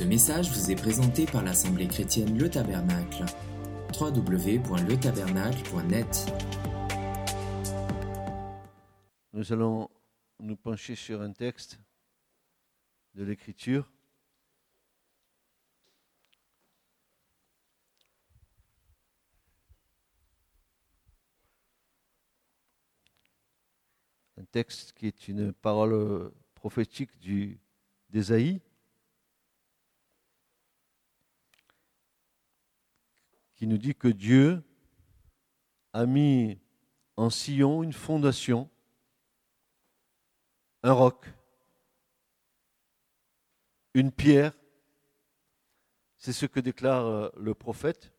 Ce message vous est présenté par l'Assemblée chrétienne Le Tabernacle. www.letabernacle.net Nous allons nous pencher sur un texte de l'Écriture. Un texte qui est une parole prophétique du, d'Ésaïe, qui nous dit que Dieu a mis en Sion une fondation, un roc, une pierre. C'est ce que déclare euh, le prophète.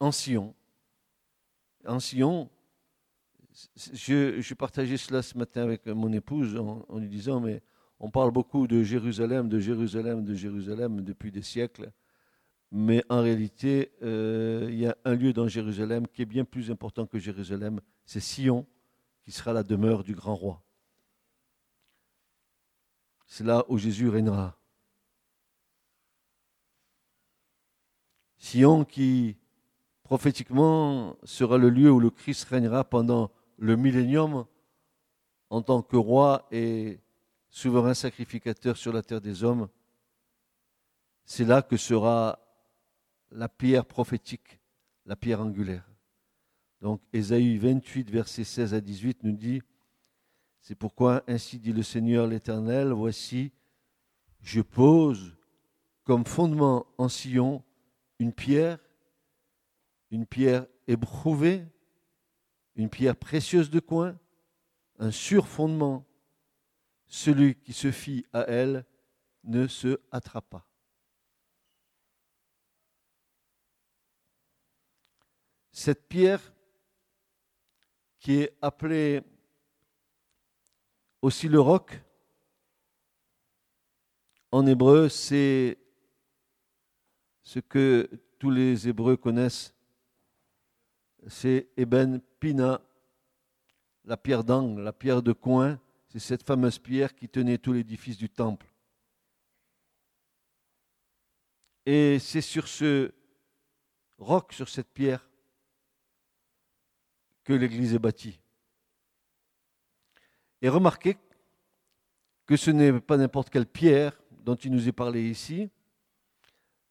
En Sion. En Sion, je, je, partageais cela ce matin avec mon épouse en, en, lui disant, mais on parle beaucoup de Jérusalem, de Jérusalem, de Jérusalem depuis des siècles, mais en réalité, euh, il y a un lieu dans Jérusalem qui est bien plus important que Jérusalem, c'est Sion, qui sera la demeure du grand roi. C'est là où Jésus régnera. Sion qui prophétiquement sera le lieu où le Christ régnera pendant le millénium en tant que roi et souverain sacrificateur sur la terre des hommes, c'est là que sera la pierre prophétique, la pierre angulaire. Donc Ésaïe 28, versets 16 à 18 nous dit, c'est pourquoi ainsi dit le Seigneur l'Éternel, voici, je pose comme fondement en Sion une pierre, une pierre éprouvée, une pierre précieuse de coin, un surfondement. Celui qui se fie à elle ne se attrapa. Cette pierre qui est appelée aussi le roc, en hébreu, c'est ce que tous les Hébreux connaissent c'est Eben Pina, la pierre d'angle, la pierre de coin. C'est cette fameuse pierre qui tenait tout l'édifice du temple. Et c'est sur ce roc, sur cette pierre, que l'Église est bâtie. Et remarquez que ce n'est pas n'importe quelle pierre dont il nous est parlé ici,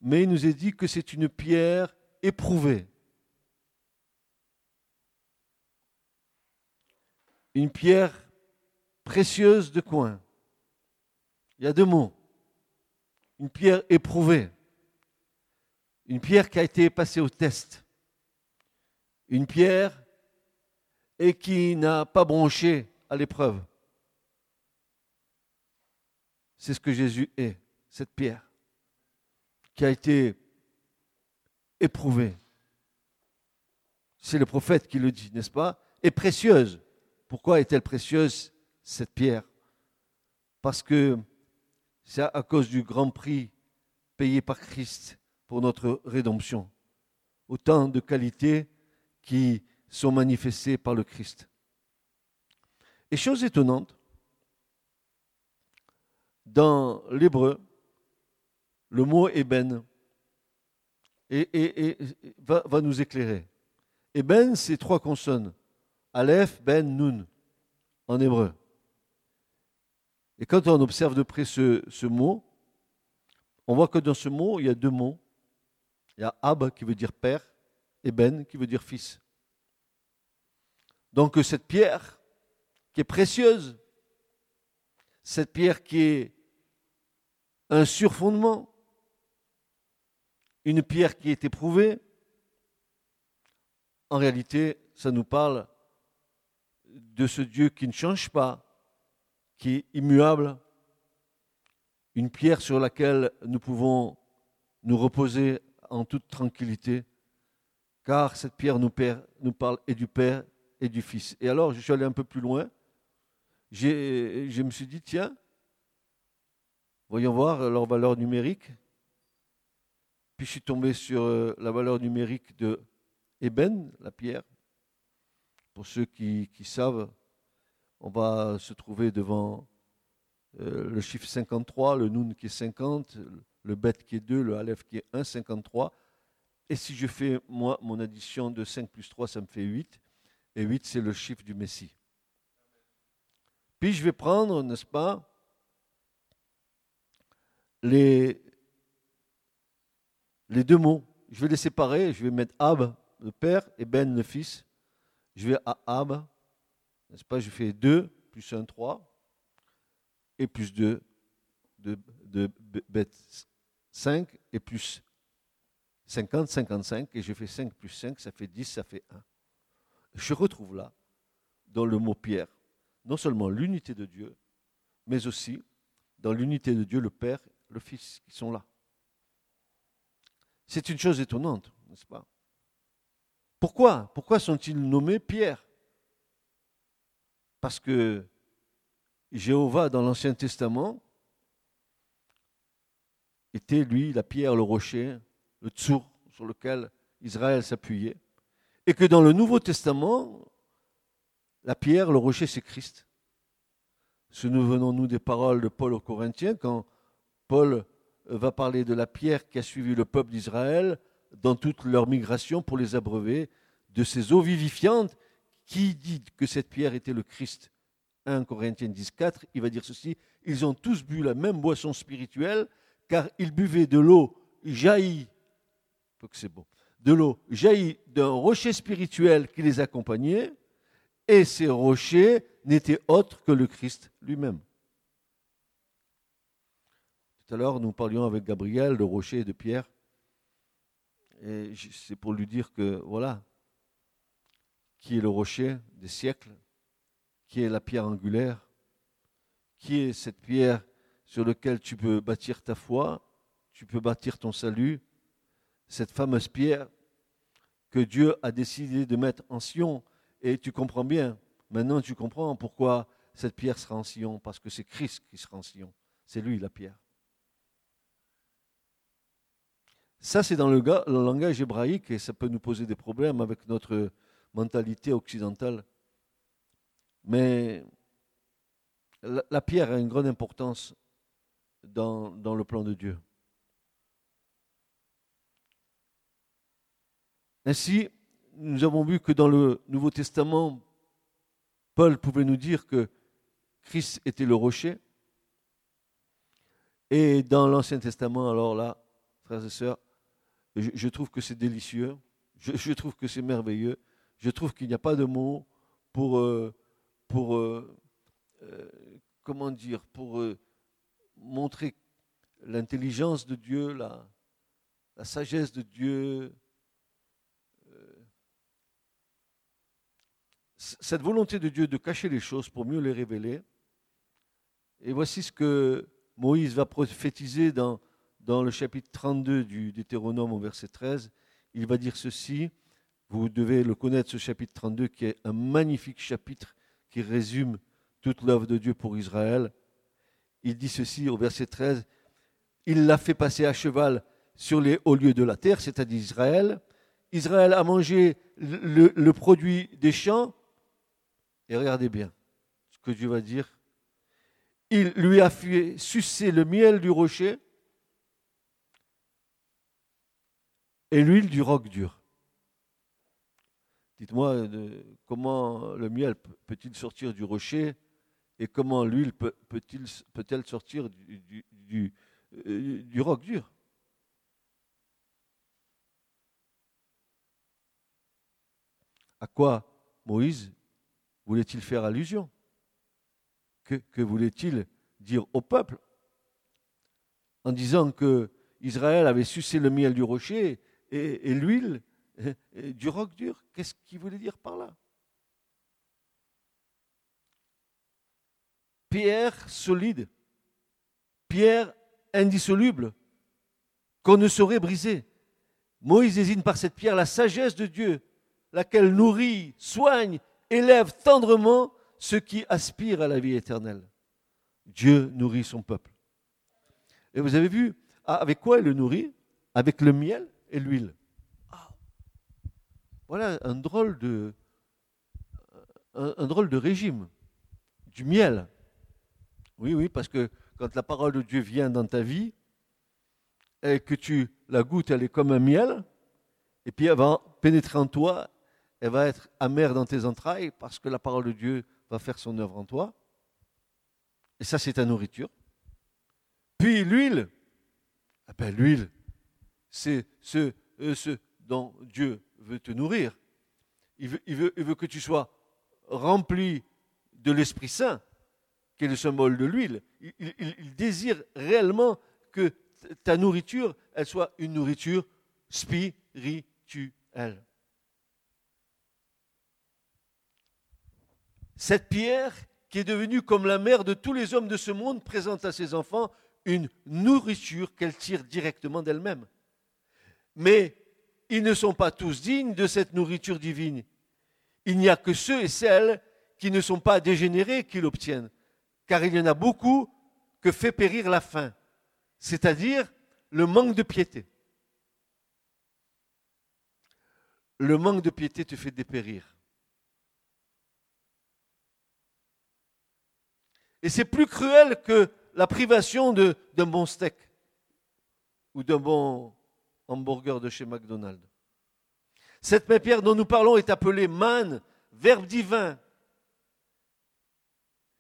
mais il nous est dit que c'est une pierre éprouvée. une pierre précieuse de coin. Il y a deux mots. Une pierre éprouvée. Une pierre qui a été passée au test. Une pierre et qui n'a pas bronché à l'épreuve. C'est ce que Jésus est, cette pierre, qui a été éprouvée. C'est le prophète qui le dit, n'est-ce pas? Et précieuse. Pourquoi est-elle précieuse, cette pierre Parce que c'est à cause du grand prix payé par Christ pour notre rédemption. Autant de qualités qui sont manifestées par le Christ. Et chose étonnante, dans l'hébreu, le mot Eben va, va, nous éclairer. Eben, c'est trois consonnes. Aleph, Ben, Nun, en hébreu. Et quand on observe de près ce, mot, on voit que dans ce mot, il y a deux mots. Il y a Ab qui veut dire père et Ben qui veut dire fils. Donc cette pierre qui est précieuse, cette pierre qui est un surfondement, une pierre qui est éprouvée, en réalité, ça nous parle de ce Dieu qui ne change pas, qui est immuable, une pierre sur laquelle nous pouvons nous reposer en toute tranquillité, car cette pierre nous, parle et du Père et du Fils. Et alors, je suis allé un peu plus loin, je me suis dit, tiens, voyons voir leur valeur numérique. Puis je suis tombé sur euh, la valeur numérique de la pierre, pour ceux qui, savent, on va se trouver devant euh, le chiffre 53, le Nun qui est 50, le Bet qui est 2, le Aleph qui est 1, 53. Et si je fais, moi, mon addition de 5 plus 3, ça me fait 8. Et 8, c'est le chiffre du Messie. Puis je vais prendre, n'est-ce pas, les, les deux mots. Je vais les séparer. Je vais mettre Ab, le père, et Ben, le fils. Je vais à Ab, n'est-ce pas? Je fais 2 plus 1, 3. Et plus 2 de, de Bet 5 et plus 50, 55. Et je fais 5 plus 5, ça fait 10, ça fait 1. Je retrouve là, dans le mot Pierre, non seulement l'unité de Dieu, mais aussi dans l'unité de Dieu, le Père, le Fils qui sont là. C'est une chose étonnante, n'est-ce pas? Pourquoi? Pourquoi sont-ils nommés Pierre? Parce que Jéhovah, dans l'Ancien Testament, était, lui, la pierre, le rocher, le tsour sur lequel Israël s'appuyait. Et que dans le Nouveau Testament, la pierre, le rocher, c'est Christ. Souvenons-nous des paroles de Paul aux Corinthiens quand Paul va parler de la pierre qui a suivi le peuple d'Israël dans toute leur migration pour les abreuver de ces eaux vivifiantes. Qui dit que cette pierre était le Christ? 1 Corinthiens 10, 4, il va dire ceci, ils ont tous bu la même boisson spirituelle, car ils buvaient de l'eau jaillie, c'est bon, de l'eau jaillie d'un rocher spirituel qui les accompagnait, et ces rochers n'étaient autres que le Christ lui-même. Tout à l'heure, nous parlions avec Gabriel de rocher et de pierre. Et c'est pour lui dire que, voilà, qui est le rocher des siècles, qui est la pierre angulaire, qui est cette pierre sur laquelle tu peux bâtir ta foi, tu peux bâtir ton salut, cette fameuse pierre que Dieu a décidé de mettre en Sion. Et tu comprends bien, maintenant tu comprends pourquoi cette pierre sera en Sion, parce que c'est Christ qui sera en Sion. C'est lui la pierre. Ça, c'est dans le, langage hébraïque et ça peut nous poser des problèmes avec notre mentalité occidentale. Mais la, pierre a une grande importance dans, le plan de Dieu. Ainsi, nous avons vu que dans le Nouveau Testament, Paul pouvait nous dire que Christ était le rocher. Et dans l'Ancien Testament, alors là, frères et sœurs, je, trouve que c'est délicieux, je, trouve que c'est merveilleux, je trouve qu'il n'y a pas de mots pour, euh, pour euh, euh, comment dire, pour montrer l'intelligence de Dieu, la, la, sagesse de Dieu, cette volonté de Dieu de cacher les choses pour mieux les révéler. Et voici ce que Moïse va prophétiser dans dans le chapitre 32 du Deutéronome au verset 13, il va dire ceci, vous devez le connaître ce chapitre 32 qui est un magnifique chapitre qui résume toute l'œuvre de Dieu pour Israël. Il dit ceci au verset 13, il l'a fait passer à cheval sur les hauts lieux de la terre, c'est-à-dire Israël. Israël a mangé le, le produit des champs. Et regardez bien ce que Dieu va dire. Il lui a fait sucer le miel du rocher et l'huile du roc dur. Dites-moi comment le miel peut-il sortir du rocher et comment l'huile peut-elle sortir du, euh, roc dur? À quoi Moïse voulait-il faire allusion? Que, que voulait-il dire au peuple? En disant que Israël avait sucé le miel du rocher et, l'huile du roc dur. Qu'est-ce qu'il voulait dire par là? Pierre solide, pierre indissoluble, qu'on ne saurait briser. Moïse désigne par cette pierre la sagesse de Dieu, laquelle nourrit, soigne, élève tendrement ceux qui aspirent à la vie éternelle. Dieu nourrit son peuple. Et vous avez vu, avec quoi il le nourrit? Avec le miel et l'huile. Voilà un drôle de, un, drôle de régime. Du miel. Oui, oui, parce que quand la parole de Dieu vient dans ta vie, et que tu la goûtes, elle est comme un miel, et puis elle va pénétrer en toi, elle va être amère dans tes entrailles, parce que la parole de Dieu va faire son œuvre en toi. Et ça, c'est ta nourriture. Puis l'huile, ah ben, l'huile, c'est ce, euh, ce dont Dieu veut te nourrir. Il veut, que tu sois rempli de l'Esprit Saint, qui est le symbole de l'huile. Il, il- il désire réellement que ta nourriture, elle soit une nourriture spirituelle. Cette pierre, qui est devenue comme la mère de tous les hommes de ce monde, présente à ses enfants une nourriture qu'elle tire directement d'elle-même. Mais ils ne sont pas tous dignes de cette nourriture divine. Il n'y a que ceux et celles qui ne sont pas dégénérés qui l'obtiennent, car il y en a beaucoup que fait périr la faim, c'est-à-dire le manque de piété. Le manque de piété te fait dépérir. Et c'est plus cruel que la privation d'un bon steak ou d'un bon hamburger de chez McDonald's. Cette même pierre dont nous parlons est appelée manne, verbe divin.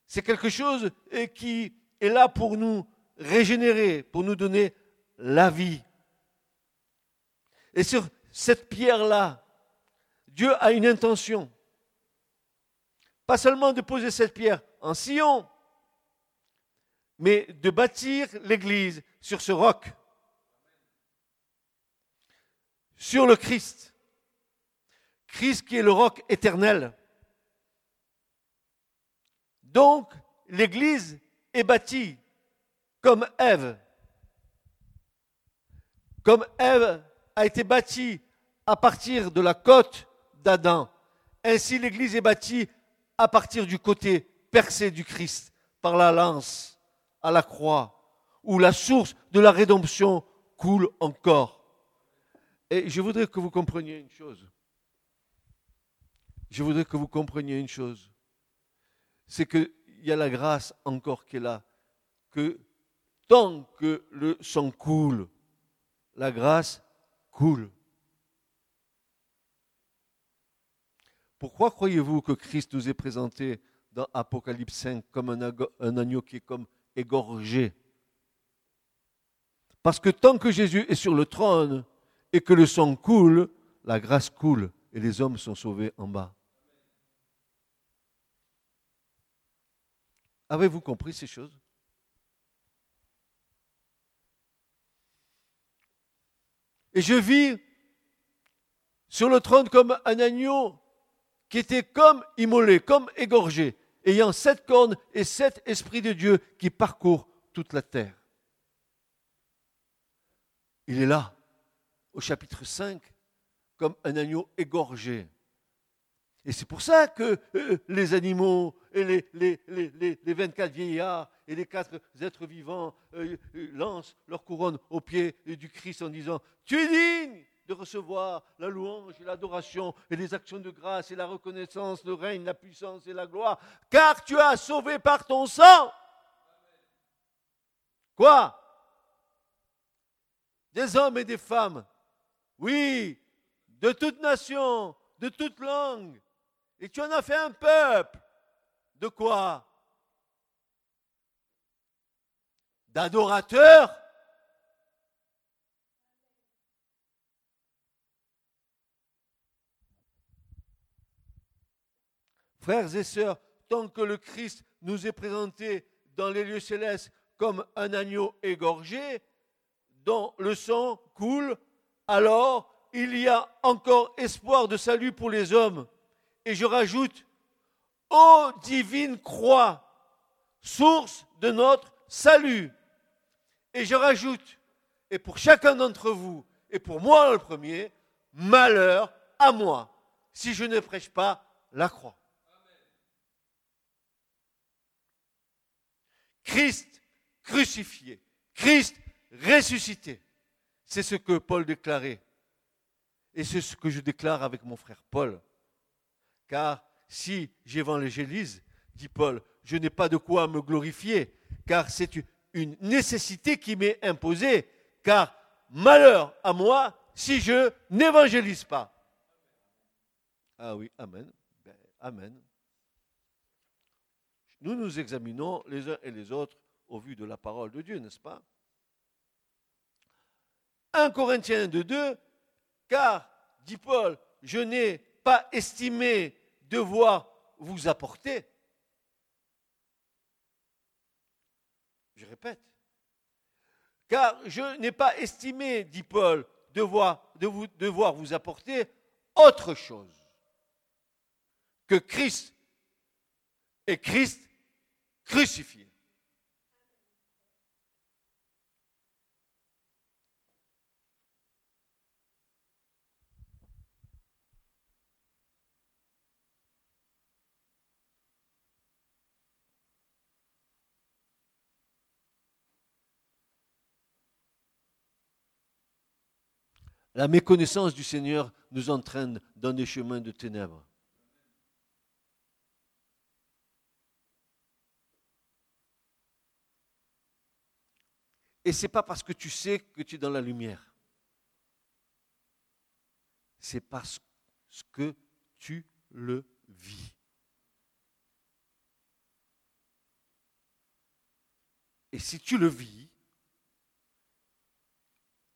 C'est quelque chose eh, qui est là pour nous régénérer, pour nous donner la vie. Et sur cette pierre-là, Dieu a une intention. Pas seulement de poser cette pierre en sillon, mais de bâtir l'Église sur ce roc, sur le Christ. Christ qui est le roc éternel. Donc, l'Église est bâtie comme Ève. Comme Ève a été bâtie à partir de la côte d'Adam. Ainsi, l'Église est bâtie à partir du côté percé du Christ par la lance à la croix, où la source de la rédemption coule encore. Et je voudrais que vous compreniez une chose. Je voudrais que vous compreniez une chose. C'est qu'il y a la grâce encore qui est là. Que tant que le sang coule, la grâce coule. Pourquoi croyez-vous que Christ nous est présenté dans Apocalypse 5 comme un, un agneau qui est comme égorgé? Parce que tant que Jésus est sur le trône et que le sang coule, la grâce coule et les hommes sont sauvés en bas. Avez-vous compris ces choses? Et je vis sur le trône comme un agneau qui était comme immolé, comme égorgé, ayant sept cornes et sept esprits de Dieu qui parcourent toute la terre. Il est là, au chapitre 5, comme un agneau égorgé. Et c'est pour ça que euh, les animaux et les, les, les, les- les 24 vieillards et les quatre êtres vivants euh, euh, lancent leur couronne aux pieds du Christ en disant Tu es digne de recevoir la louange et l'adoration et les actions de grâce et la reconnaissance, le règne, la puissance et la gloire, car tu as sauvé par ton sang. Quoi? Des hommes et des femmes. Oui, de toute nation, de toute langue. Et tu en as fait un peuple. De quoi? D'adorateurs Frères et sœurs, tant que le Christ nous est présenté dans les lieux célestes comme un agneau égorgé, dont le sang coule, alors il y a encore espoir de salut pour les hommes. Et je rajoute, ô divine croix, source de notre salut. Et je rajoute, et pour chacun d'entre vous, et pour moi le premier, malheur à moi, si je ne prêche pas la croix. Christ crucifié, Christ ressuscité. C'est ce que Paul déclarait. Et c'est ce que je déclare avec mon frère Paul. Car si j'évangélise, dit Paul, je n'ai pas de quoi me glorifier, car c'est une nécessité qui m'est imposée, car malheur à moi si je n'évangélise pas. Ah oui, Amen. Ben, amen. Nous nous examinons les uns et les autres au vu de la parole de Dieu, n'est-ce pas? 1 Corinthiens 2, 2, car, dit Paul, je n'ai pas estimé devoir vous apporter. Je répète, car je n'ai pas estimé, dit Paul, devoir, devoir vous apporter autre chose que Christ et Christ crucifié. La méconnaissance du Seigneur nous entraîne dans des chemins de ténèbres. Et ce n'est pas parce que tu sais que tu es dans la lumière. C'est parce que tu le vis. Et si tu le vis,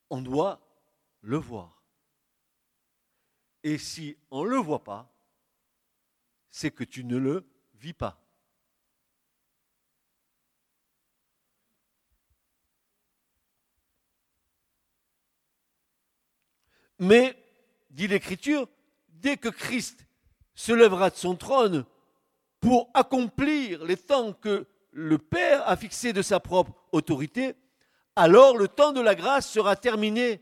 on doit le voir. Et si on ne le voit pas, c'est que tu ne le vis pas. Mais, dit l'Écriture, dès que Christ se lèvera de son trône pour accomplir les temps que le Père a fixés de sa propre autorité, alors le temps de la grâce sera terminé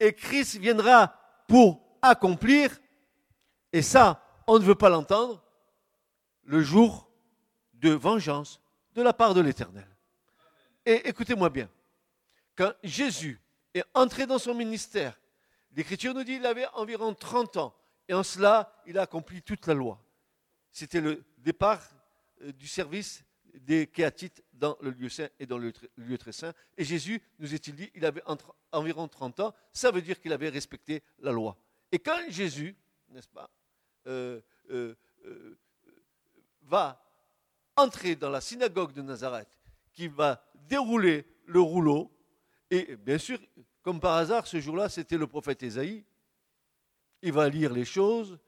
et Christ viendra pour accomplir, et ça, on ne veut pas l'entendre, le jour de vengeance de la part de l'Éternel. Et écoutez-moi bien, quand Jésus est entré dans son ministère, l'Écriture nous dit qu'il avait environ 30 ans, et en cela, il a accompli toute la loi. C'était le départ euh, du service des Kéatites dans le lieu saint et dans le lieu très saint. Et Jésus, nous est-il dit, il avait environ 30 ans, ça veut dire qu'il avait respecté la loi. Et quand Jésus, n'est-ce pas, euh, euh, euh, va entrer dans la synagogue de Nazareth, qui va dérouler le rouleau, et bien sûr, comme par hasard, ce jour-là, c'était le prophète Ésaïe, il va lire les choses,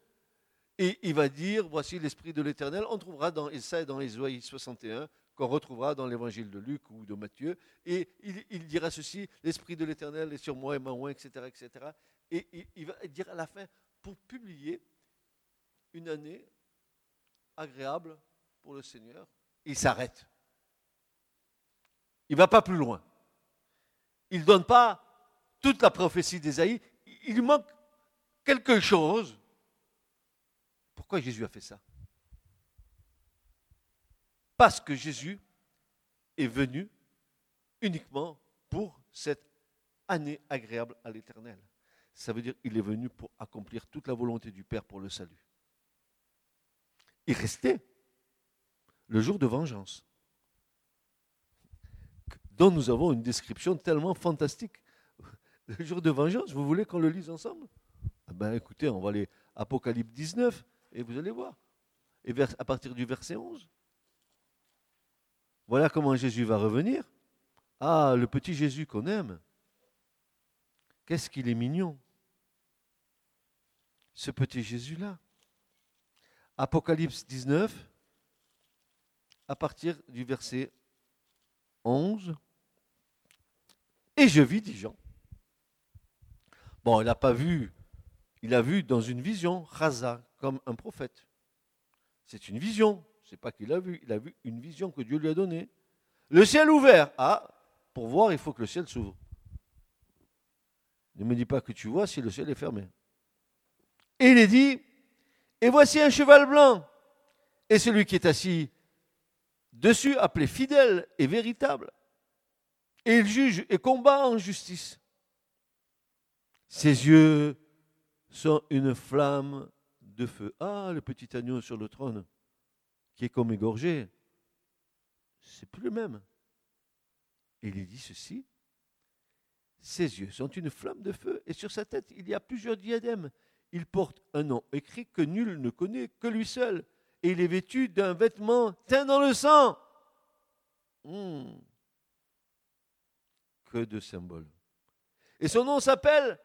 et il va dire, voici l'Esprit de l'Éternel. On trouvera dans Esaïe, dans Ésaïe 61, qu'on retrouvera dans l'évangile de Luc ou de Matthieu. Et il, dira ceci, l'Esprit de l'Éternel est sur moi et m'a etc., etc. Et il, il va dire à la fin, pour publier une année agréable pour le Seigneur, il s'arrête. Il ne va pas plus loin. Il ne donne pas toute la prophétie d'Ésaïe. Il manque quelque chose pourquoi Jésus a fait ça? Parce que Jésus est venu uniquement pour cette année agréable à l'Éternel. Ça veut dire qu'il est venu pour accomplir toute la volonté du Père pour le salut. Il restait le jour de vengeance, dont nous avons une description tellement fantastique. Le jour de vengeance, vous voulez qu'on le lise ensemble? Eh ben, Écoutez, on va aller Apocalypse 19, et vous allez voir. Et à partir du verset 11. Voilà comment Jésus va revenir. Ah, le petit Jésus qu'on aime. Qu'est-ce qu'il est mignon. Ce petit Jésus-là. Apocalypse 19, à partir du verset 11. Et je vis, dit Jean. Bon, il n'a pas vu, il a vu dans une vision, Raza, comme un prophète. C'est une vision. Ce n'est pas qu'il a vu, il a vu une vision que Dieu lui a donnée. Le ciel ouvert. Ah, pour voir, il faut que le ciel s'ouvre. Ne me dis pas que tu vois si le ciel est fermé. Et il est dit, et voici un cheval blanc, et celui qui est assis dessus, appelé fidèle et véritable. Et il juge et combat en justice. Ses yeux sont une flamme de feu. Ah, le petit agneau sur le trône, qui est comme égorgé, c'est plus le même. Et il dit ceci. Ses yeux sont une flamme de feu et sur sa tête il y a plusieurs diadèmes. Il porte un nom écrit que nul ne connaît que lui seul. Et il est vêtu d'un vêtement teint dans le sang. Hmm. Que de symboles. Et son nom s'appelle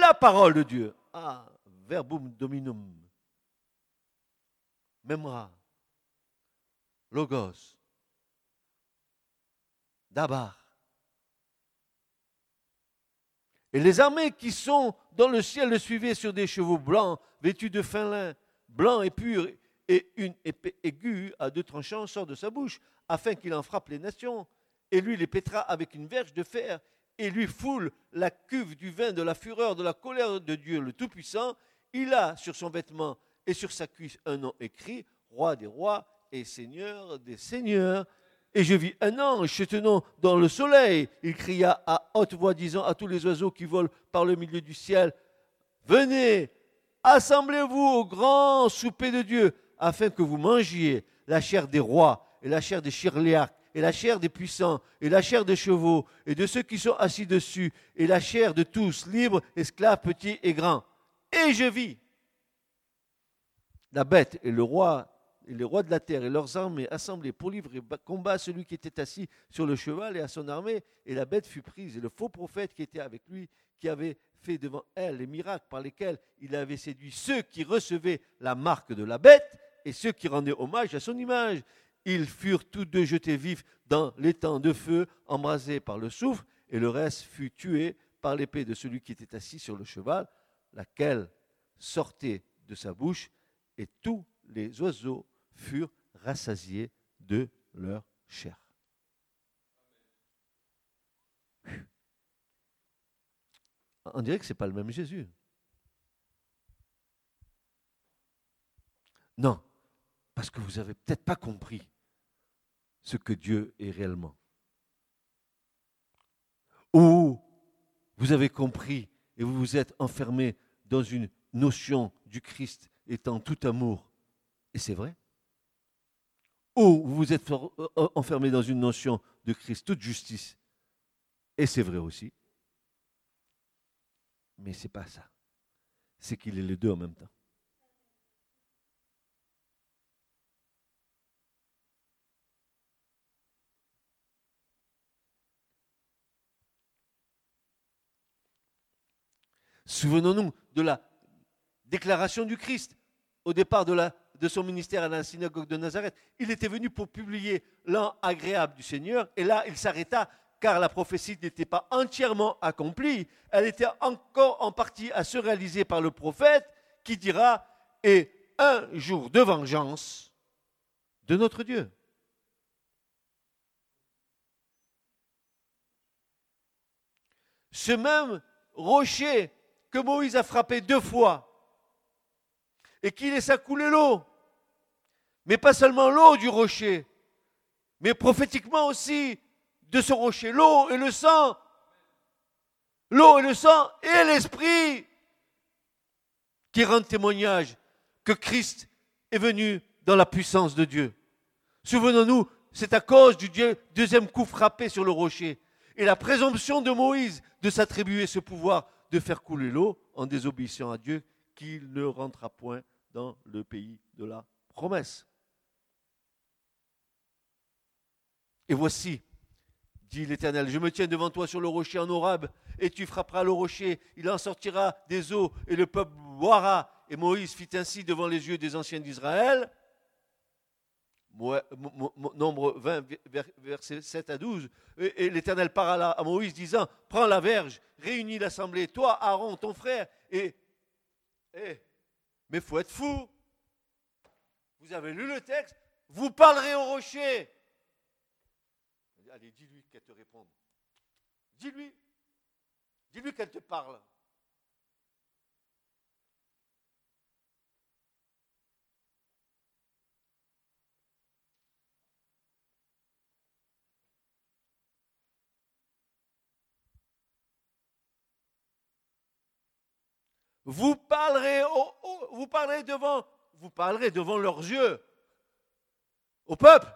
la parole de Dieu. Ah, verbum dominum. Memra. Logos. Dabar. Et les armées qui sont dans le ciel le suivaient sur des chevaux blancs, vêtus de fin lin, blanc et pur, et une épée aiguë à deux tranchants sort de sa bouche, afin qu'il en frappe les nations. Et lui les pétra avec une verge de fer, et lui foule la cuve du vin de la fureur de la colère de Dieu le Tout-Puissant. Il a sur son vêtement et sur sa cuisse un nom écrit, roi des rois et seigneur des seigneurs. Et je vis un ange se tenant dans le soleil. Il cria à haute voix, disant à tous les oiseaux qui volent par le milieu du ciel, Venez, assemblez-vous au grand souper de Dieu, afin que vous mangiez la chair des rois et la chair des chirléacs et la chair des puissants, et la chair des chevaux, et de ceux qui sont assis dessus, et la chair de tous, libres, esclaves, petits et grands. Et je vis la bête et le roi et les rois de la terre et leurs armées assemblés pour livrer combat à celui qui était assis sur le cheval et à son armée. Et la bête fut prise, et le faux prophète qui était avec lui, qui avait fait devant elle les miracles par lesquels il avait séduit ceux qui recevaient la marque de la bête et ceux qui rendaient hommage à son image. Ils furent tous deux jetés vifs dans l'étang de feu, embrasés par le souffle, et le reste fut tué par l'épée de celui qui était assis sur le cheval, laquelle sortait de sa bouche, et tous les oiseaux furent rassasiés de leur chair. On dirait que ce n'est pas le même Jésus. Non, parce que vous n'avez peut-être pas compris ce que Dieu est réellement. Ou vous avez compris et vous vous êtes enfermé dans une notion du Christ étant tout amour. Et c'est vrai. Ou vous vous êtes enfermé dans une notion de Christ toute justice. Et c'est vrai aussi. Mais ce n'est pas ça. C'est qu'il est les deux en même temps. Souvenons-nous de la déclaration du Christ au départ de, son ministère à la synagogue de Nazareth. Il était venu pour publier l'an agréable du Seigneur et là il s'arrêta car la prophétie n'était pas entièrement accomplie. Elle était encore en partie à se réaliser par le prophète qui dira Et un jour de vengeance de notre Dieu. Ce même rocher que Moïse a frappé deux fois et qui laissa couler l'eau. Mais pas seulement l'eau du rocher, mais prophétiquement aussi de ce rocher, l'eau et le sang. L'eau et le sang et l'esprit qui rendent témoignage que Christ est venu dans la puissance de Dieu. Souvenons-nous, c'est à cause du deuxième coup frappé sur le rocher et la présomption de Moïse de s'attribuer ce pouvoir de faire couler l'eau en désobéissant à Dieu, qu'il ne rentrera point dans le pays de la promesse. Et voici, dit l'Éternel, je me tiens devant toi sur le rocher en Horeb, et tu frapperas le rocher, il en sortira des eaux, et le peuple boira. Et Moïse fit ainsi devant les yeux des anciens d'Israël. Nombre 20, versets 7 à 12. Et, l'Éternel parla à Moïse, disant Prends la verge, réunis l'assemblée, toi, Aaron, ton frère, et. et mais faut être fou. Vous avez lu le texte Vous parlerez au rocher. Allez, dis-lui qu'elle te réponde. Dis-lui. Dis-lui qu'elle te parle. Vous parlerez, devant, vous parlerez devant leurs yeux, au peuple,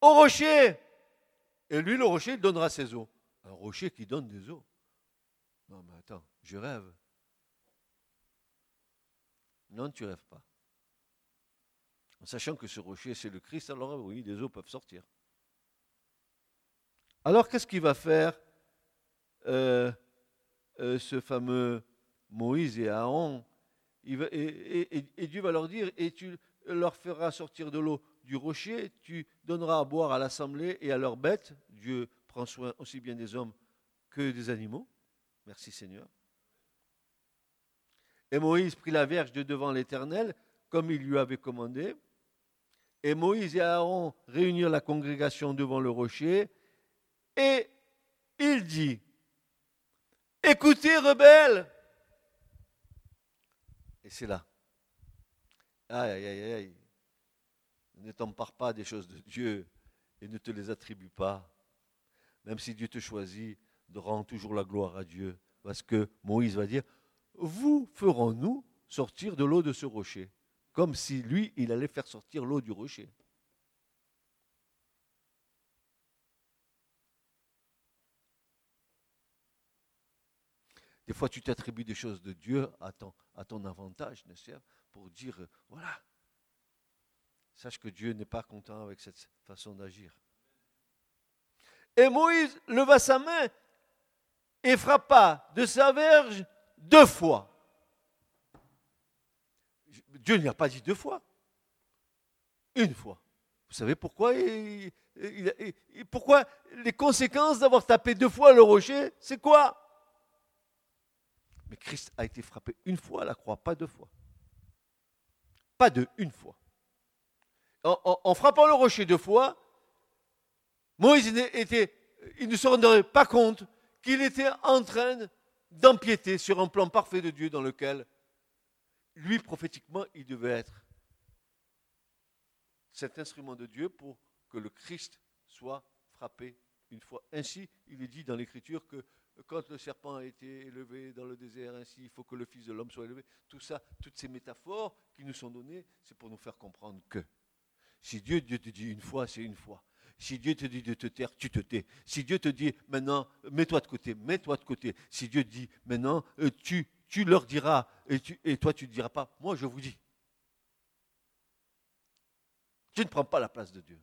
au rocher. et lui, le rocher, il donnera ses eaux. Un rocher qui donne des eaux. Non, mais attends, je rêve. Non, tu rêves pas. En sachant que ce rocher, c'est le Christ, alors oui, des eaux peuvent sortir. Alors, qu'est-ce qu'il va faire euh, euh, ce fameux Moïse et Aaron et, Dieu va leur dire, et tu leur feras sortir de l'eau du rocher, tu donneras à boire à l'assemblée et à leurs bêtes. Dieu prend soin aussi bien des hommes que des animaux. Merci Seigneur. Et Moïse prit la verge de devant l'Éternel, comme il lui avait commandé. Et Moïse et Aaron réunirent la congrégation devant le rocher. Et il dit, écoutez, rebelles. Et c'est là. Aïe, aïe, aïe, aïe. Ne t'empare pas des choses de Dieu et ne te les attribue pas. Même si Dieu te choisit, de rendre toujours la gloire à Dieu. Parce que Moïse va dire, vous ferons-nous sortir de l'eau de ce rocher Comme si lui, il allait faire sortir l'eau du rocher. Des fois, tu t'attribues des choses de Dieu à ton, avantage, n'est-ce pas Pour dire, voilà, sache que Dieu n'est pas content avec cette façon d'agir. Et Moïse leva sa main et frappa de sa verge deux fois. Dieu n'y a pas dit deux fois, une fois. Vous savez pourquoi Pourquoi les conséquences d'avoir tapé deux fois le rocher, c'est quoi? Mais Christ a été frappé une fois à la croix, pas deux fois. Pas deux, une fois. En, frappant le rocher deux fois, Moïse était, il ne se rendrait pas compte qu'il était en train d'empiéter sur un plan parfait de Dieu dans lequel, lui, prophétiquement, il devait être cet instrument de Dieu pour que le Christ soit frappé une fois. Ainsi, il est dit dans l'Écriture que quand le serpent a été élevé dans le désert, ainsi il faut que le Fils de l'homme soit élevé. Tout ça, toutes ces métaphores qui nous sont données, c'est pour nous faire comprendre que si Dieu, te dit une fois, c'est une fois. Si Dieu te dit de te taire, tu te tais. Si Dieu te dit maintenant, mets-toi de côté, mets-toi de côté. Si Dieu dit maintenant, euh, tu, tu leur diras et toi tu ne diras pas, moi je vous dis. Tu ne prends pas la place de Dieu.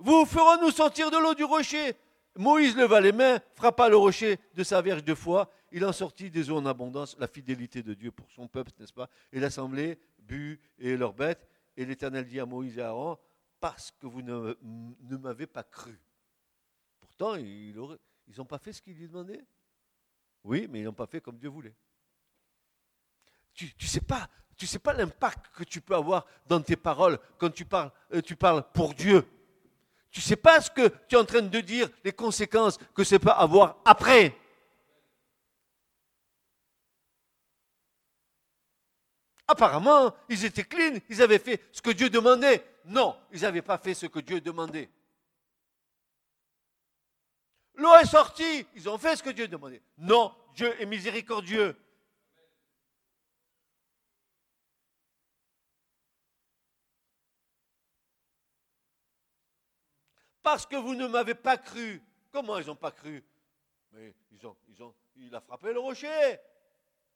Vous ferons-nous sortir de l'eau du rocher Moïse leva les mains, frappa le rocher de sa verge de foi. Il en sortit des eaux en abondance, la fidélité de Dieu pour son peuple, n'est-ce pas? Et l'assemblée but et leurs bêtes. Et l'Éternel dit à Moïse et à Aaron, parce que vous ne, m'avez pas cru. Pourtant, ils n'ont pas fait ce qu'il lui demandait. Oui, mais ils n'ont pas fait comme Dieu voulait. Tu ne sais pas, tu sais pas l'impact que tu peux avoir dans tes paroles quand tu parles, euh, tu parles pour Dieu. Tu ne sais pas ce que tu es en train de dire, les conséquences que ça peut avoir après. Apparemment, ils étaient clean, ils avaient fait ce que Dieu demandait. Non, ils n'avaient pas fait ce que Dieu demandait. L'eau est sortie, ils ont fait ce que Dieu demandait. Non, Dieu est miséricordieux. Parce que vous ne m'avez pas cru. Comment ils n'ont pas cru? Mais ils ont, ils ont, il a frappé le rocher.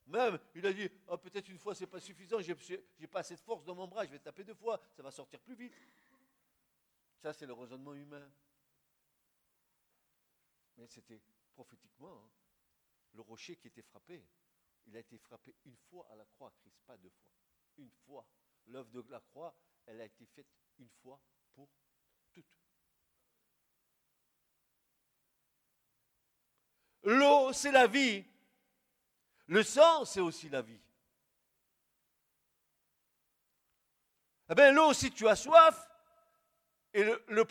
Même, il a dit, oh, peut-être une fois, c'est pas suffisant, j'ai pas assez de force dans mon bras, je vais taper deux fois, ça va sortir plus vite. Ça, c'est le raisonnement humain. Mais c'était prophétiquement hein, le rocher qui était frappé. Il a été frappé une fois à la croix, Christ, pas deux fois. Une fois. L'œuvre de la croix, elle a été faite une fois pour toutes. L'eau, c'est la vie. Le sang, c'est aussi la vie. Eh bien, l'eau, si tu as soif, et le,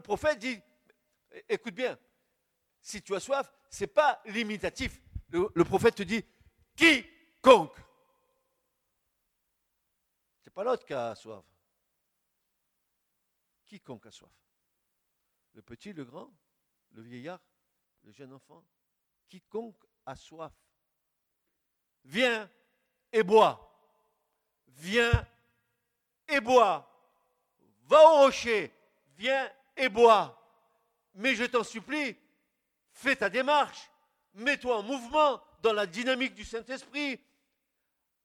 prophète, dit, écoute bien, si tu as soif, ce n'est pas limitatif. Le, le, prophète te dit, quiconque. Ce n'est pas l'autre qui a soif. Quiconque a soif. Le petit, le grand, le vieillard, le jeune enfant, quiconque a soif viens et bois. Viens et bois. Va au rocher, viens et bois. Mais je t'en supplie, fais ta démarche, mets-toi en mouvement dans la dynamique du Saint-Esprit.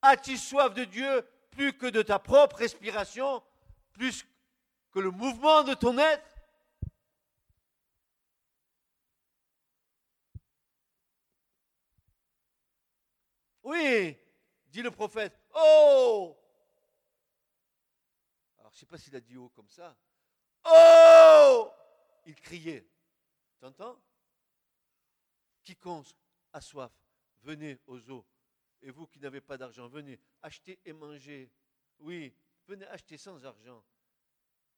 As-tu soif de Dieu plus que de ta propre respiration, plus que le mouvement de ton être? Oui, dit le prophète. Oh Alors, je ne sais pas s'il a dit oh comme ça. Oh Il criait. T'entends Quiconque a soif, venez aux eaux. Et vous qui n'avez pas d'argent, venez acheter et manger. Oui, venez acheter sans argent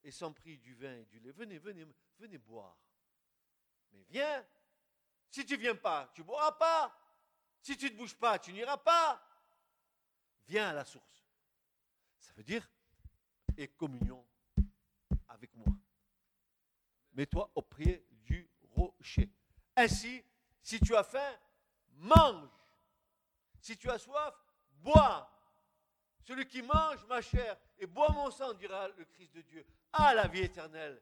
et sans prix du vin et du lait. Venez, venez, venez boire. Mais viens. Si tu viens pas, tu ne boiras pas. Si tu ne bouges pas, tu n'iras pas. Viens à la source. Ça veut dire, et communion avec moi. Mets-toi au pied du rocher. Ainsi, si tu as faim, mange. Si tu as soif, bois. Celui qui mange ma chair et boit mon sang, dira le Christ de Dieu, a la vie éternelle.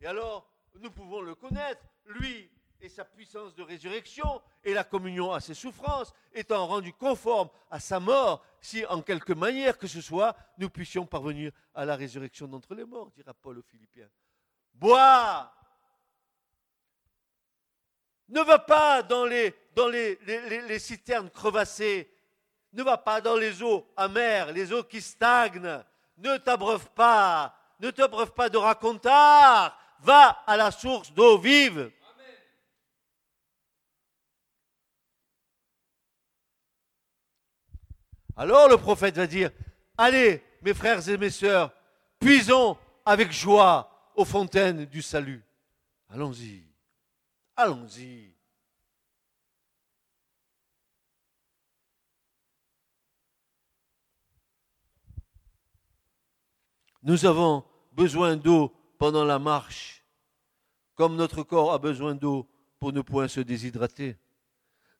Et alors, nous pouvons le connaître, lui et sa puissance de résurrection et la communion à ses souffrances, étant rendus conformes à sa mort, si en quelque manière que ce soit, nous puissions parvenir à la résurrection d'entre les morts, dira Paul aux Philippiens. Bois Ne va pas dans les, dans citernes crevassées, ne va pas dans les eaux amères, les eaux qui stagnent, ne t'abreuve pas, ne t'abreuve pas de racontard, va à la source d'eau vive. Alors le prophète va dire, allez mes frères et mes sœurs, puisons avec joie aux fontaines du salut. Allons-y, allons-y. Nous avons besoin d'eau pendant la marche, comme notre corps a besoin d'eau pour ne point se déshydrater.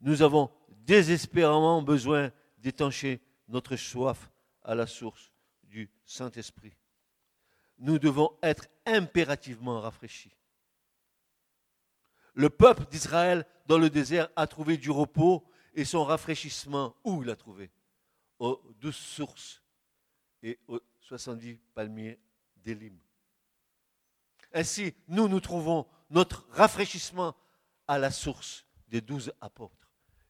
Nous avons désespérément besoin d'étancher notre soif à la source du Saint-Esprit. Nous devons être impérativement rafraîchis. Le peuple d'Israël dans le désert a trouvé du repos et son rafraîchissement, où il trouvé? Aux douze sources et aux 70 palmiers d'Élim. Ainsi, nous, nous trouvons notre rafraîchissement à la source des douze apôtres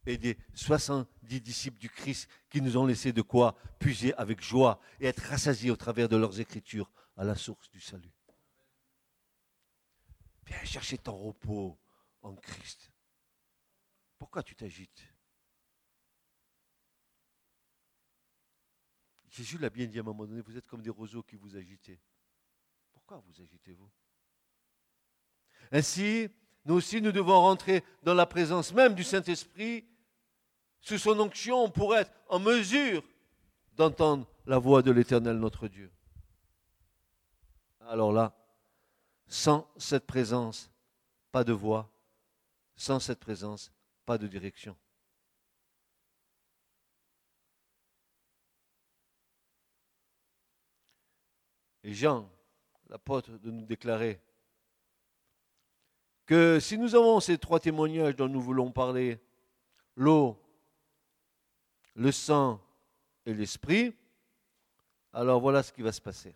et des 70 disciples du Christ qui nous ont laissé de quoi puiser avec joie et être rassasiés au travers de leurs écritures à la source du salut. Viens chercher ton repos en Christ. Pourquoi tu t'agites? Jésus l'a bien dit à un moment donné, vous êtes comme des roseaux qui vous agitez. Pourquoi vous agitez-vous? Ainsi, nous aussi, nous devons rentrer dans la présence même du Saint-Esprit sous son onction, pour être en mesure d'entendre la voix de l'Éternel notre Dieu. Alors là, sans cette présence, pas de voix, sans cette présence, pas de direction. Et Jean, l'apôtre, de nous déclarer que si nous avons ces trois témoignages dont nous voulons parler, l'eau, le sang et l'esprit, alors voilà ce qui va se passer.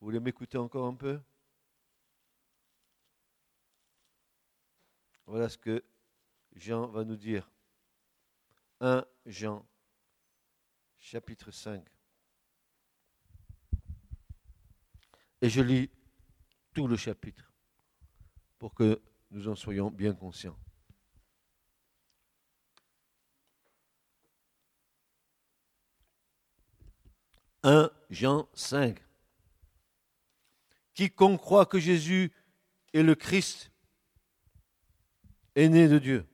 Vous voulez m'écouter encore un peu? Voilà ce que Jean va nous dire. 1 Jean, chapitre 5. Et je lis tout le chapitre pour que nous en soyons bien conscients. 1 Jean 5. Quiconque croit que Jésus est le Christ est né de Dieu.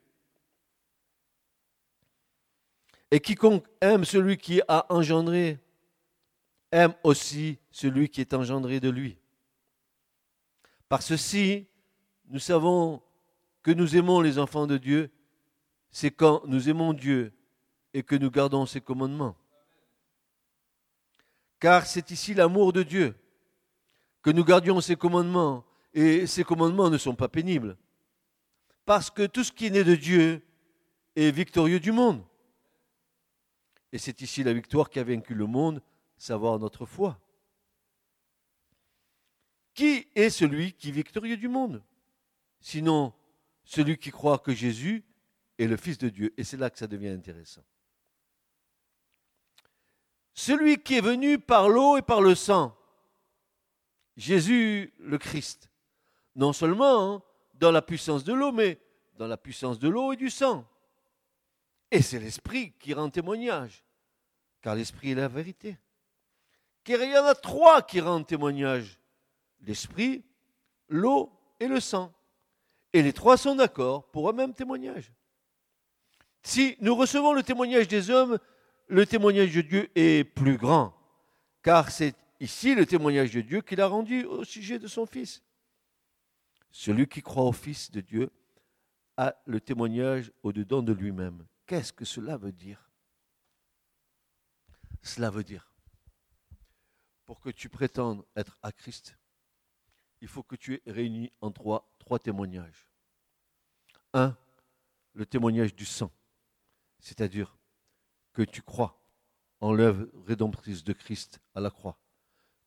Et quiconque aime celui qui a engendré, aime aussi celui qui est engendré de lui. Par ceci, nous savons que nous aimons les enfants de Dieu, c'est quand nous aimons Dieu et que nous gardons ses commandements car c'est ici l'amour de Dieu, que nous gardions ses commandements. Et ces commandements ne sont pas pénibles. Parce que tout ce qui est né de Dieu est victorieux du monde. Et c'est ici la victoire qui a vaincu le monde, savoir notre foi. Qui est celui qui est victorieux du monde? Sinon, celui qui croit que Jésus est le Fils de Dieu. Et c'est là que ça devient intéressant. Celui qui est venu par l'eau et par le sang, Jésus le Christ, non seulement hein, dans la puissance de l'eau, mais dans la puissance de l'eau et du sang. Et c'est l'Esprit qui rend témoignage, car l'Esprit est la vérité. Car il y en a trois qui rendent témoignage, l'Esprit, l'eau et le sang. Et les trois sont d'accord pour un même témoignage. Si nous recevons le témoignage des hommes, le témoignage de Dieu est plus grand, car c'est ici le témoignage de Dieu qu'il a rendu au sujet de son Fils. Celui qui croit au Fils de Dieu a le témoignage au-dedans de lui-même. Qu'est-ce que cela veut dire? Cela veut dire, pour que tu prétendes être à Christ, il faut que tu aies réuni en trois, trois témoignages. Un, le témoignage du sang, c'est-à-dire que tu crois en l'œuvre rédemptrice de Christ à la croix,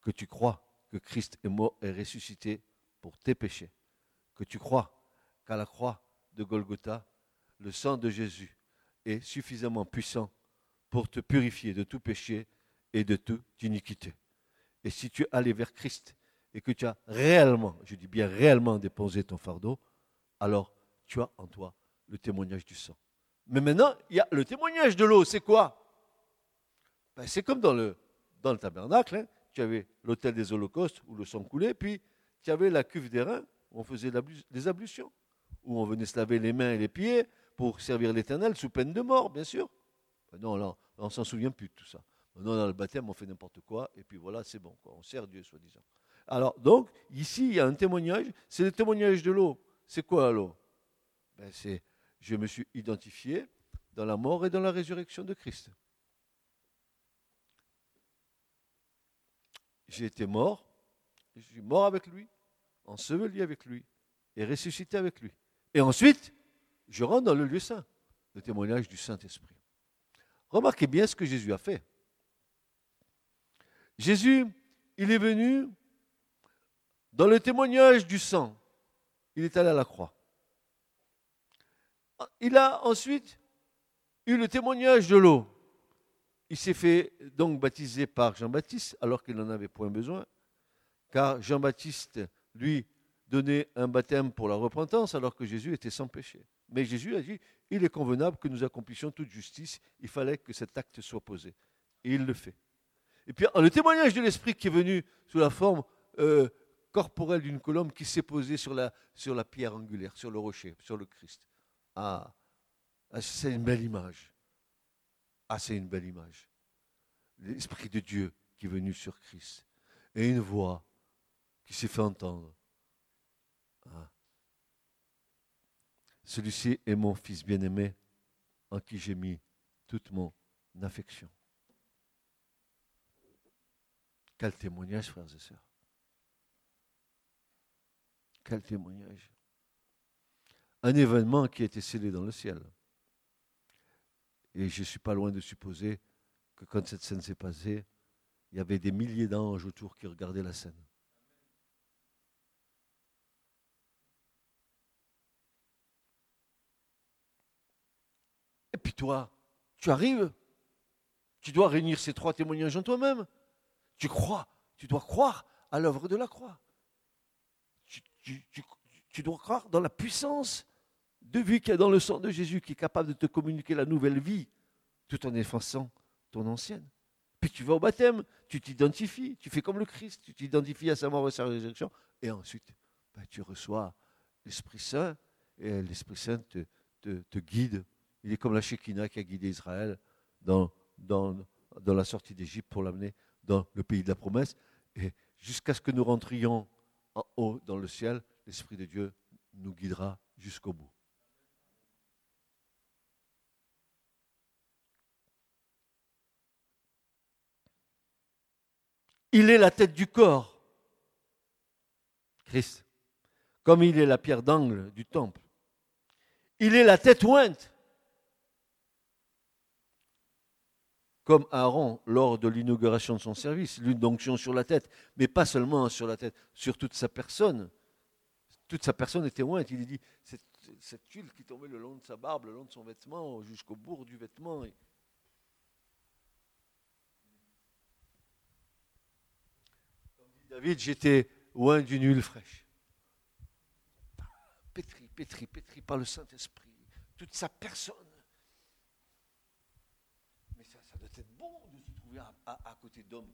que tu crois que Christ est mort et ressuscité pour tes péchés, que tu crois qu'à la croix de Golgotha, le sang de Jésus est suffisamment puissant pour te purifier de tout péché et de toute iniquité. Et si tu es allé vers Christ et que tu as réellement, je dis bien réellement déposé ton fardeau, alors tu as en toi le témoignage du sang. Mais maintenant, il y a le témoignage de l'eau, c'est quoi? Ben, C'est comme dans le, dans le tabernacle, hein. tu avais l'autel des holocaustes où le sang coulait, puis tu avais la cuve des reins où on faisait des ablutions, où on venait se laver les mains et les pieds pour servir l'Éternel sous peine de mort, bien sûr. Ben non, là, on ne s'en souvient plus de tout ça. Maintenant, dans le baptême, on fait n'importe quoi, et puis voilà, c'est bon, on sert Dieu, soi-disant. Alors, donc, ici, il y a un témoignage, c'est le témoignage de l'eau. C'est quoi l'eau? Ben, C'est je me suis identifié dans la mort et dans la résurrection de Christ. J'ai été mort, je suis mort avec lui, enseveli avec lui et ressuscité avec lui. Et ensuite, je rentre dans le lieu saint, le témoignage du Saint-Esprit. Remarquez bien ce que Jésus a fait. Jésus, il est venu dans le témoignage du sang. Il est allé à la croix. Il a ensuite eu le témoignage de l'eau. Il s'est fait donc baptiser par Jean-Baptiste alors qu'il n'en avait point besoin, car Jean-Baptiste, lui, donnait un baptême pour la repentance alors que Jésus était sans péché. Mais Jésus a dit, il est convenable que nous accomplissions toute justice, il fallait que cet acte soit posé. Et il le fait. Et puis le témoignage de l'Esprit qui est venu sous la forme euh, corporelle d'une colombe qui s'est posée sur la, sur la pierre angulaire, sur le rocher, sur le Christ. Ah, ah, c'est une belle image. Ah, c'est une belle image. L'Esprit de Dieu qui est venu sur Christ. Et une voix qui s'est fait entendre. Ah. Celui-ci est mon Fils bien-aimé en qui j'ai mis toute mon affection. Quel témoignage, frères et sœurs. Quel témoignage un événement qui a été scellé dans le ciel. Et je ne suis pas loin de supposer que quand cette scène s'est passée, il y avait des milliers d'anges autour qui regardaient la scène. Et puis toi, tu arrives, tu dois réunir ces trois témoignages en toi-même. Tu crois, tu dois croire à l'œuvre de la croix. Dois croire dans la puissance de vie qu'il y a dans le sang de Jésus qui est capable de te communiquer la nouvelle vie tout en effaçant ton ancienne. Puis tu vas au baptême, tu t'identifies, tu fais comme le Christ, tu t'identifies à sa mort et à sa résurrection, et ensuite ben, tu reçois l'Esprit Saint, et l'Esprit Saint te, guide. Il est comme la Shekinah qui a guidé Israël dans la sortie d'Égypte pour l'amener dans le pays de la promesse, et jusqu'à ce que nous rentrions en haut dans le ciel, l'Esprit de Dieu nous guidera jusqu'au bout. Il est la tête du corps. Christ. Comme il est la pierre d'angle du temple. Il est la tête ointe. Comme Aaron lors de l'inauguration de son service, l'une d'onction sur la tête, mais pas seulement sur la tête, sur toute sa personne. Toute sa personne était ointe. Il dit cette, cette huile qui tombait le long de sa barbe, le long de son vêtement, jusqu'au bourg du vêtement. Comme dit David, j'étais loin d'une huile fraîche. Pétri, pétri, pétri par le Saint-Esprit. Toute sa personne. Mais ça, ça doit être bon de se trouver à, côté d'hommes,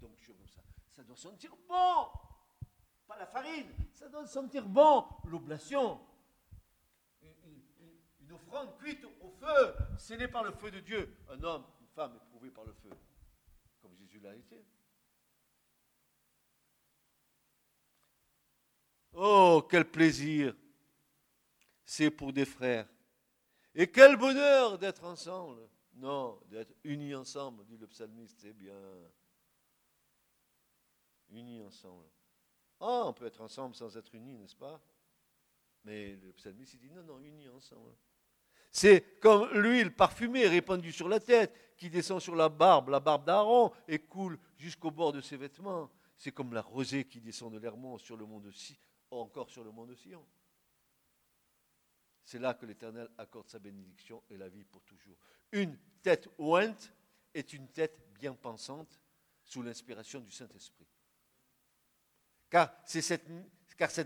d'onction comme ça. Ça doit sentir bon. Pas la farine, ça doit sentir bon. L'oblation. Une, offrande cuite au feu, scellée par le feu de Dieu. Un homme, une femme éprouvée par le feu. Comme Jésus l'a été. Oh, quel plaisir c'est pour des frères. Et quel bonheur d'être ensemble. Non, d'être unis ensemble, dit le psalmiste, c'est bien. Unis ensemble. Ah, on peut être ensemble sans être unis, n'est-ce pas? Mais le psalmiste, dit non, non, unis ensemble. C'est comme l'huile parfumée répandue sur la tête, qui descend sur la barbe, la barbe d'Aaron, et coule jusqu'au bord de ses vêtements. C'est comme la rosée qui descend de l'Hermont sur le mont de Si, encore sur le mont de Sion. C'est là que l'Éternel accorde sa bénédiction et la vie pour toujours. Une tête ointe est une tête bien pensante sous l'inspiration du Saint-Esprit. Car, cette,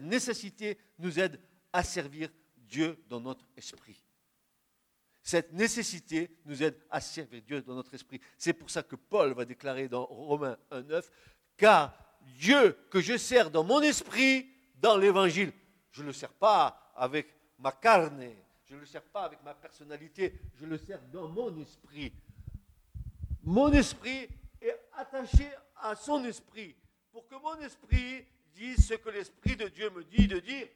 nécessité nous aide à servir Dieu dans notre esprit. Cette nécessité nous aide à servir Dieu dans notre esprit. C'est pour ça que Paul va déclarer dans Romains 1.9, car Dieu que je sers dans mon esprit dans l'évangile. Je ne le sers pas avec ma carne, je ne le sers pas avec ma personnalité, je le sers dans mon esprit. Mon esprit est attaché à son esprit pour que mon esprit dise ce que l'esprit de Dieu me dit de dire.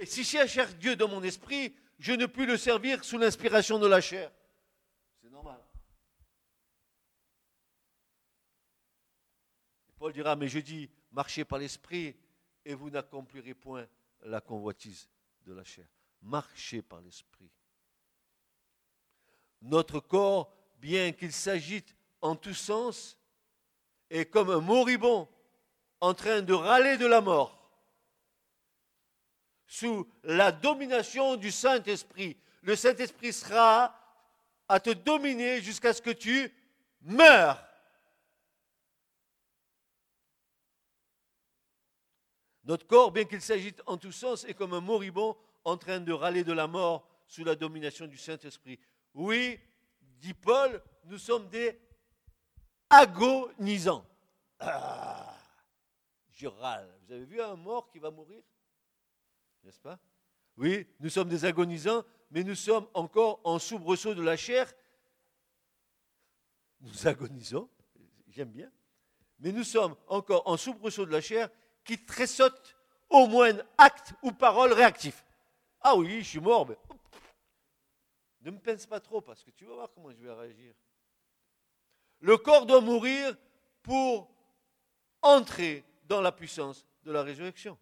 Et si je cherche Dieu dans mon esprit, je ne puis le servir sous l'inspiration de la chair. C'est normal. Paul dira, mais je dis, marchez par l'esprit et vous n'accomplirez point la convoitise de la chair. Marchez par l'esprit. Notre corps, bien qu'il s'agite en tous sens, est comme un moribond en train de râler de la mort sous la domination du Saint-Esprit. Le Saint-Esprit sera à te dominer jusqu'à ce que tu meurs. Notre corps, bien qu'il s'agite en tous sens, est comme un moribond en train de râler de la mort sous la domination du Saint-Esprit. Oui, dit Paul, nous sommes des agonisants. Ah, je râle. Vous avez vu un mort qui va mourir? N'est-ce pas? Oui, nous sommes des agonisants, mais nous sommes encore en soubresaut de la chair. Nous agonisons, j'aime bien, mais nous sommes encore en soubresaut de la chair qui tressaute au moins acte ou parole réactif. Ah oui, je suis mort, mais ne me pense pas trop parce que tu vas voir comment je vais réagir. Le corps doit mourir pour entrer dans la puissance de la résurrection.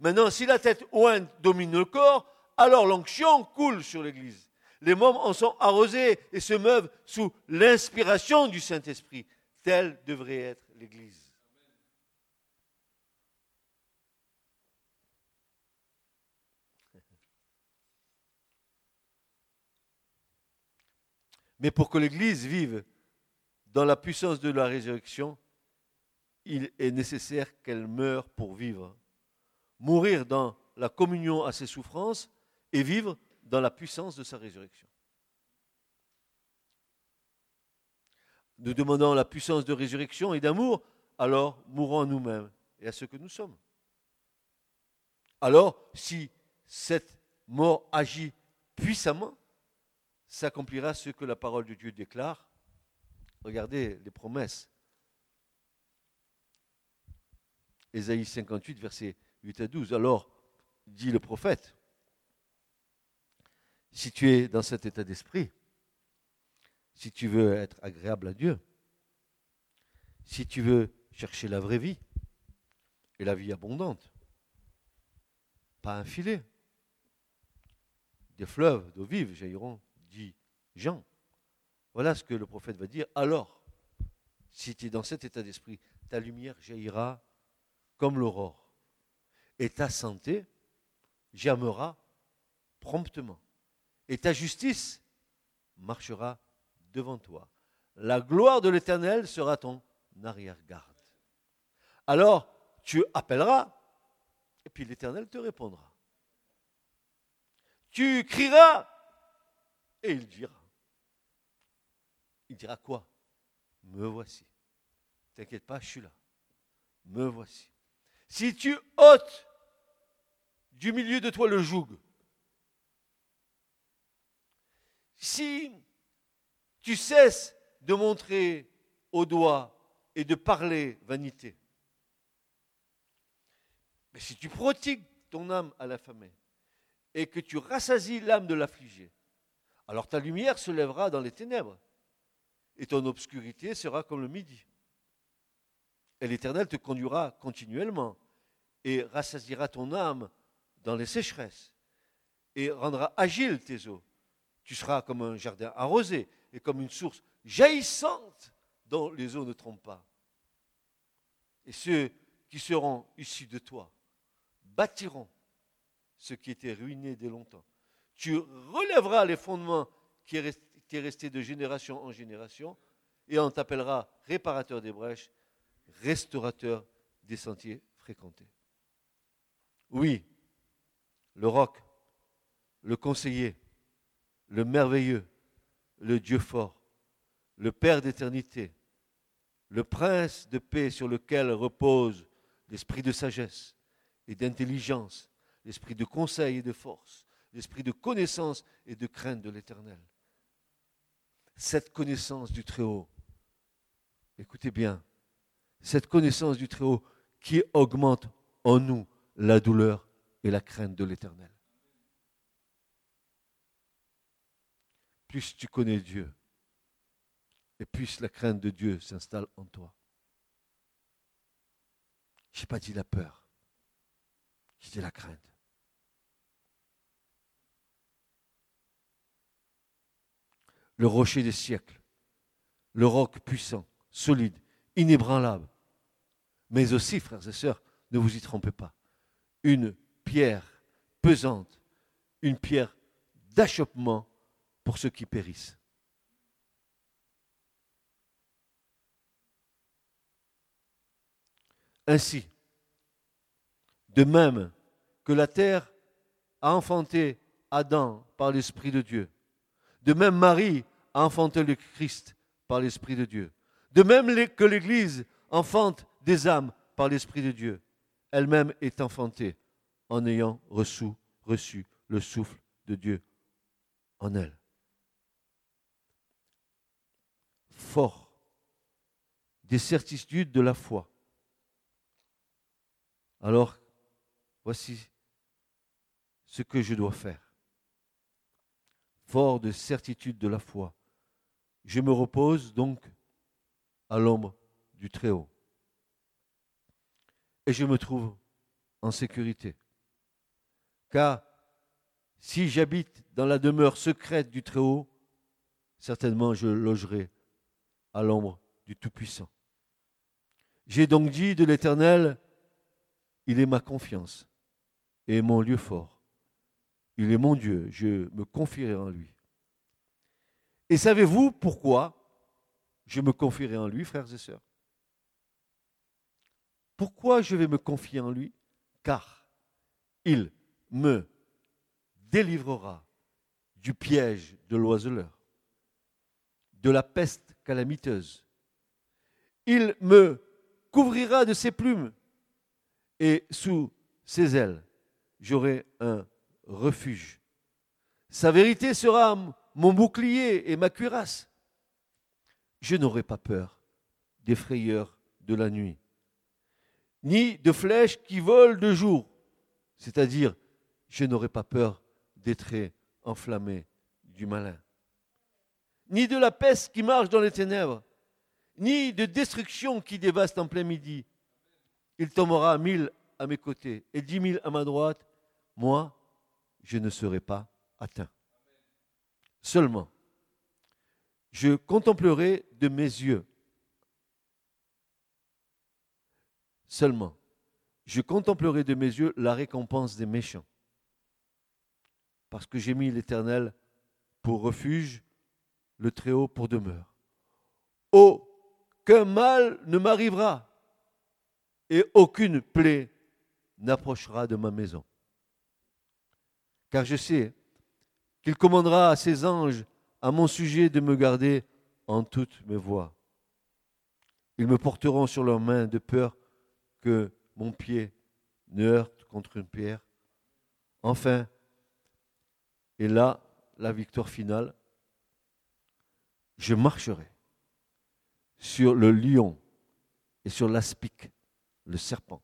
Maintenant, si la tête ointe domine le corps, alors l'onction coule sur l'Église. Les membres en sont arrosés et se meuvent sous l'inspiration du Saint-Esprit. Telle devrait être l'Église. Mais pour que l'Église vive dans la puissance de la résurrection, il est nécessaire qu'elle meure pour vivre mourir dans la communion à ses souffrances et vivre dans la puissance de sa résurrection. Nous demandons la puissance de résurrection et d'amour, alors mourons à nous-mêmes et à ce que nous sommes. Alors, si cette mort agit puissamment, s'accomplira ce que la parole de Dieu déclare. Regardez les promesses. Ésaïe 58, verset 8 à 12. Alors, dit le prophète, si tu es dans cet état d'esprit, si tu veux être agréable à Dieu, si tu veux chercher la vraie vie et la vie abondante, pas un filet, des fleuves d'eau vive jailliront, Jean. Voilà ce que le prophète va dire. Alors, si tu es dans cet état d'esprit, ta lumière jaillira comme l'aurore. Et ta santé germera promptement. Et ta justice marchera devant toi. La gloire de l'Éternel sera ton arrière-garde. Alors, tu appelleras, et puis l'Éternel te répondra. Tu crieras, et il dira. Il dira quoi? Me voici. T'inquiète pas, je suis là. Me voici. Si tu ôtes du milieu de toi le joug, si tu cesses de montrer au doigt et de parler vanité, mais si tu protigues ton âme à l'affamé et que tu rassasies l'âme de l'affligé, alors ta lumière se lèvera dans les ténèbres et ton obscurité sera comme le midi. Et l'Éternel te conduira continuellement et rassasiera ton âme dans les sécheresses et rendra agile tes eaux. Tu seras comme un jardin arrosé et comme une source jaillissante dont les eaux ne trompent pas. Et ceux qui seront issus de toi bâtiront ce qui était ruiné dès longtemps. Tu relèveras les fondements qui étaient restés de génération en génération et on t'appellera réparateur des brèches, restaurateur des sentiers fréquentés. Oui, le roc, le conseiller, le merveilleux, le Dieu fort, le Père d'éternité, le prince de paix sur lequel repose l'esprit de sagesse et d'intelligence, l'esprit de conseil et de force, l'esprit de connaissance et de crainte de l'éternel. Cette connaissance du Très-Haut, écoutez bien, cette connaissance du Très-Haut qui augmente en nous la douleur et la crainte de l'éternel. Plus tu connais Dieu, et plus la crainte de Dieu s'installe en toi. Je n'ai pas dit la peur, j'ai dit la crainte. Le rocher des siècles, le roc puissant, solide, inébranlable. Mais aussi, frères et sœurs, ne vous y trompez pas, une pierre pesante, une pierre d'achoppement pour ceux qui périssent. Ainsi, de même que la terre a enfanté Adam par l'Esprit de Dieu, de même Marie enfanté le Christ par l'Esprit de Dieu, de même que l'Église enfante des âmes par l'Esprit de Dieu, elle-même est enfantée en ayant reçu, reçu le souffle de Dieu en elle. Fort des certitudes de la foi alors, voici ce que je dois faire. Fort de certitude de la foi, je me repose donc à l'ombre du Très-Haut. Et je me trouve en sécurité. Car si j'habite dans la demeure secrète du Très-Haut, certainement je logerai à l'ombre du Tout-Puissant. J'ai donc dit de l'Éternel, il est ma confiance et mon lieu fort. Il est mon Dieu, je me confierai en lui. Et savez-vous pourquoi je me confierai en lui, frères et sœurs? Pourquoi je vais me confier en lui? Car il me délivrera du piège de l'oiseleur, de la peste calamiteuse. Il me couvrira de ses plumes et sous ses ailes, j'aurai un refuge. Sa vérité sera mon bouclier et ma cuirasse. Je n'aurai pas peur des frayeurs de la nuit, ni de flèches qui volent de jour, c'est-à-dire je n'aurai pas peur des traits enflammée du malin, ni de la peste qui marche dans les ténèbres, ni de destruction qui dévaste en plein midi. Il tombera mille à mes côtés et dix mille à ma droite. Moi, je ne serai pas atteint. Seulement, je contemplerai de mes yeux. Seulement, je contemplerai de mes yeux la récompense des méchants. Parce que j'ai mis l'Éternel pour refuge, le Très-Haut pour demeure. Aucun mal ne m'arrivera et aucune plaie n'approchera de ma maison. Car je sais qu'il commandera à ses anges à mon sujet de me garder en toutes mes voies. Ils me porteront sur leurs mains de peur que mon pied ne heurte contre une pierre. Enfin, et là, la victoire finale, je marcherai sur le lion et sur l'aspic, le serpent.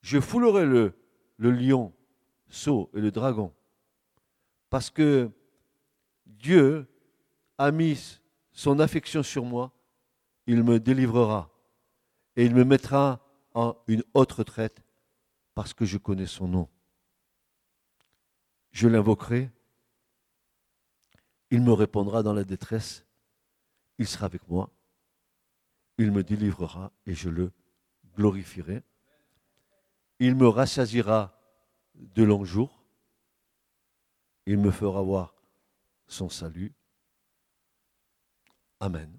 Je foulerai le, le lion, saut et le dragon, parce que Dieu a mis son affection sur moi, il me délivrera et il me mettra en une haute retraite parce que je connais son nom. Je l'invoquerai, il me répondra dans la détresse, il sera avec moi, il me délivrera et je le glorifierai. Il me rassasira de longs jours, il me fera voir son salut. Amen.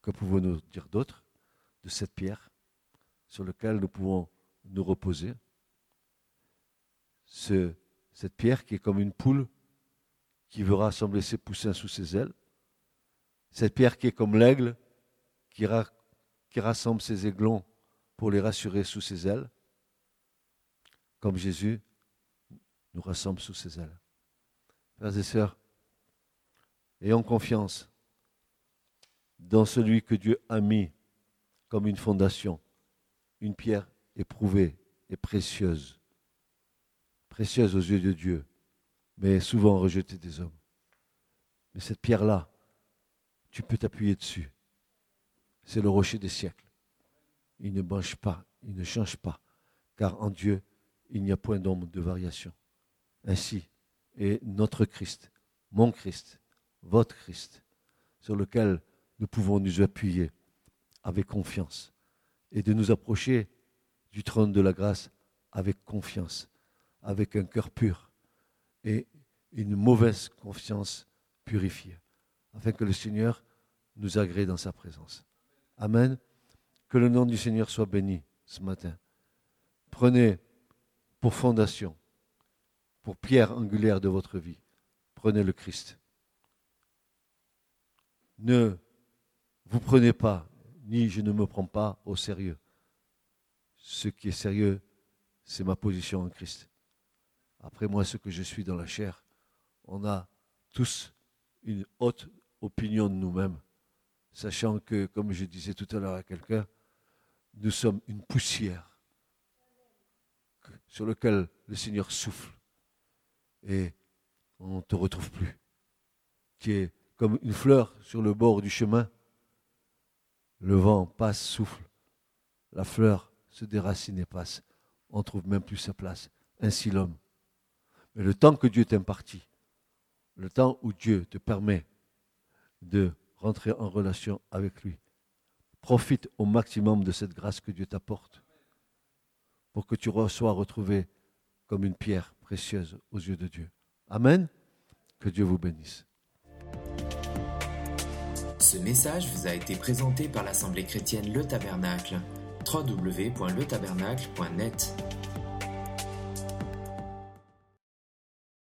Que pouvons-nous dire d'autre de cette pierre sur laquelle nous pouvons nous reposer? Cette pierre qui est comme une poule qui veut rassembler ses poussins sous ses ailes. Cette pierre qui est comme l'aigle qui, rassemble ses aiglons pour les rassurer sous ses ailes. Comme Jésus nous rassemble sous ses ailes. Frères et sœurs, ayons confiance dans celui que Dieu a mis comme une fondation, une pierre éprouvée et précieuse, précieuse aux yeux de Dieu, mais souvent rejetée des hommes. Mais cette pierre-là, tu peux t'appuyer dessus. C'est le rocher des siècles. Il ne mange pas, il ne change pas, car en Dieu, il n'y a point d'ombre de variation. Ainsi, et notre Christ, mon Christ, votre Christ, sur lequel nous pouvons nous appuyer avec confiance et de nous approcher du trône de la grâce avec confiance, avec un cœur pur et une mauvaise confiance purifiée, afin que le Seigneur nous agrée dans sa présence. Amen. Que le nom du Seigneur soit béni ce matin. Prenez pour fondation pour pierre angulaire de votre vie. Prenez le Christ. Ne vous prenez pas, ni je ne me prends pas au sérieux. Ce qui est sérieux, c'est ma position en Christ. Après moi, ce que je suis dans la chair, on a tous une haute opinion de nous-mêmes, sachant que, comme je disais tout à l'heure à quelqu'un, nous sommes une poussière sur laquelle le Seigneur souffle et on ne te retrouve plus. Tu es comme une fleur sur le bord du chemin. Le vent passe, souffle. La fleur se déracine et passe. On ne trouve même plus sa place. Ainsi l'homme. Mais le temps que Dieu t'impartit, le temps où Dieu te permet de rentrer en relation avec lui, profite au maximum de cette grâce que Dieu t'apporte pour que tu sois retrouvé comme une pierre précieuse aux yeux de Dieu. Amen. Que Dieu vous bénisse. Ce message vous a été présenté par l'Assemblée chrétienne Le Tabernacle. www.letabernacle.net